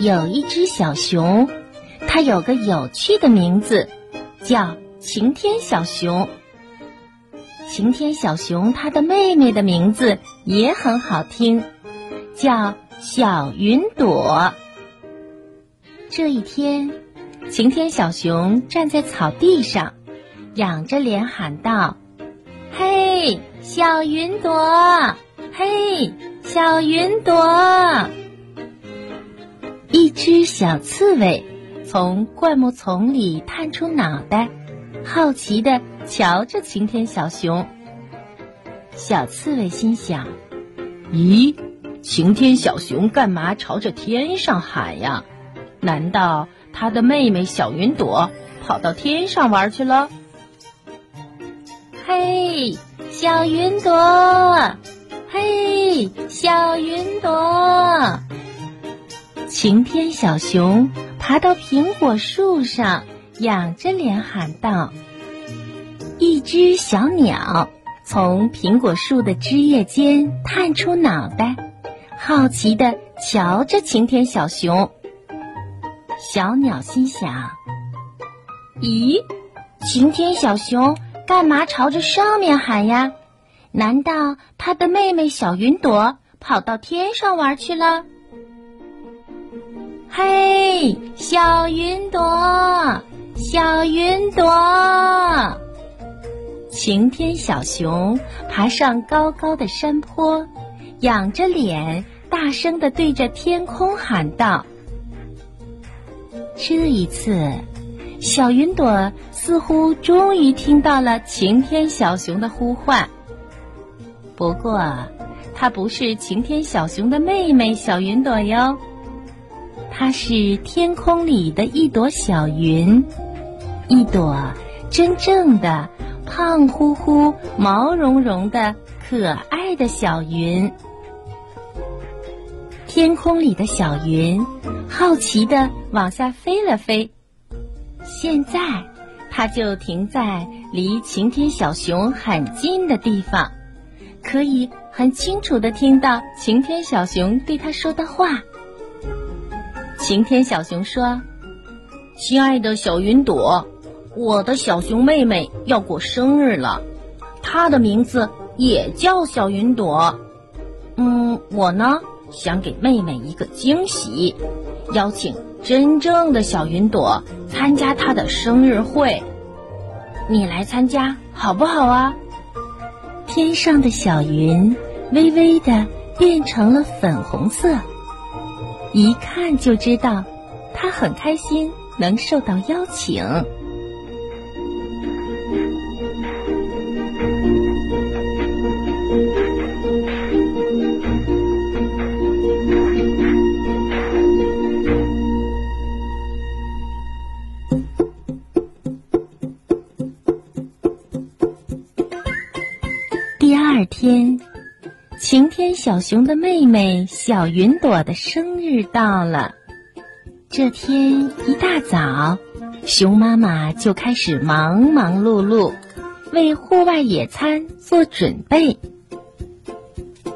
有一只小熊，它有个有趣的名字，叫晴天小熊。晴天小熊它的妹妹的名字也很好听，叫小云朵。这一天，晴天小熊站在草地上，仰着脸喊道：“嘿，小云朵！嘿，小云朵！”一只小刺猬从灌木丛里探出脑袋，好奇的瞧着晴天小熊。小刺猬心想：“咦，晴天小熊干嘛朝着天上喊呀？难道他的妹妹小云朵跑到天上玩去了？”嘿，小云朵！嘿，小云朵！晴天小熊爬到苹果树上，仰着脸喊道：“一只小鸟从苹果树的枝叶间探出脑袋，好奇的瞧着晴天小熊。”小鸟心想：“咦，晴天小熊干嘛朝着上面喊呀？难道他的妹妹小云朵跑到天上玩去了？”嘿，小云朵，小云朵！晴天小熊爬上高高的山坡，仰着脸，大声的对着天空喊道：“这一次，小云朵似乎终于听到了晴天小熊的呼唤。不过，它不是晴天小熊的妹妹小云朵哟。”它是天空里的一朵小云，一朵真正的胖乎乎、毛茸茸的可爱的小云。天空里的小云好奇的往下飞了飞，现在它就停在离晴天小熊很近的地方，可以很清楚的听到晴天小熊对它说的话。晴天小熊说：“亲爱的小云朵，我的小熊妹妹要过生日了，她的名字也叫小云朵。嗯，我呢想给妹妹一个惊喜，邀请真正的小云朵参加他的生日会。你来参加好不好啊？”天上的小云微微的变成了粉红色。一看就知道，他很开心能受到邀请。第二天。晴天小熊的妹妹小云朵的生日到了。这天一大早，熊妈妈就开始忙忙碌碌，为户外野餐做准备。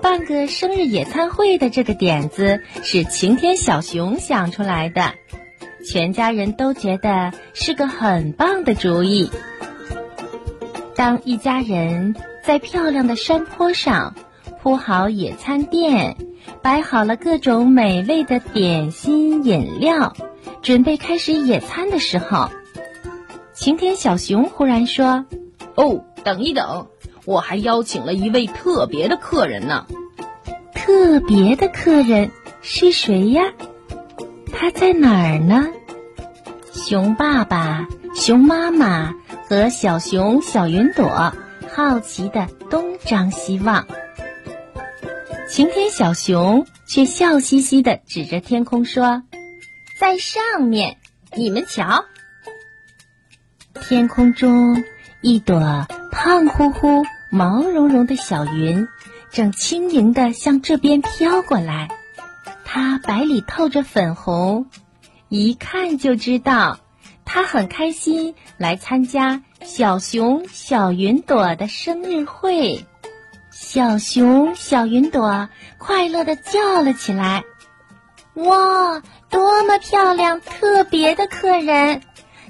办个生日野餐会的这个点子是晴天小熊想出来的，全家人都觉得是个很棒的主意。当一家人在漂亮的山坡上。铺好野餐垫，摆好了各种美味的点心饮料，准备开始野餐的时候，晴天小熊忽然说：“哦，等一等，我还邀请了一位特别的客人呢。”特别的客人是谁呀？他在哪儿呢？熊爸爸、熊妈妈和小熊小云朵好奇的东张西望。晴天小熊却笑嘻嘻的指着天空说：“在上面，你们瞧，天空中一朵胖乎乎、毛茸茸的小云，正轻盈的向这边飘过来。它白里透着粉红，一看就知道，他很开心来参加小熊小云朵的生日会。小熊小云朵快乐的叫了起来：“哇，多么漂亮、特别的客人！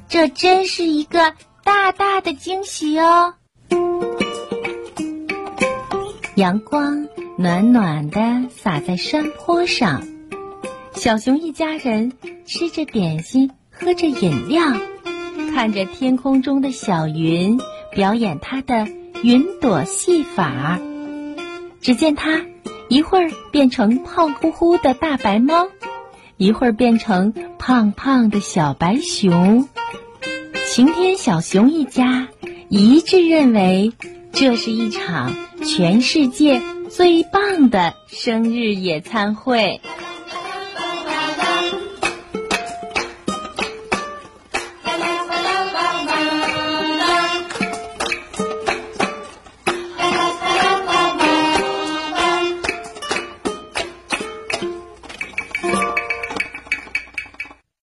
这真是一个大大的惊喜哦！”阳光暖暖的洒在山坡上，小熊一家人吃着点心，喝着饮料，看着天空中的小云表演它的云朵戏法。只见它一会儿变成胖乎乎的大白猫，一会儿变成胖胖的小白熊。晴天小熊一家一致认为，这是一场全世界最棒的生日野餐会。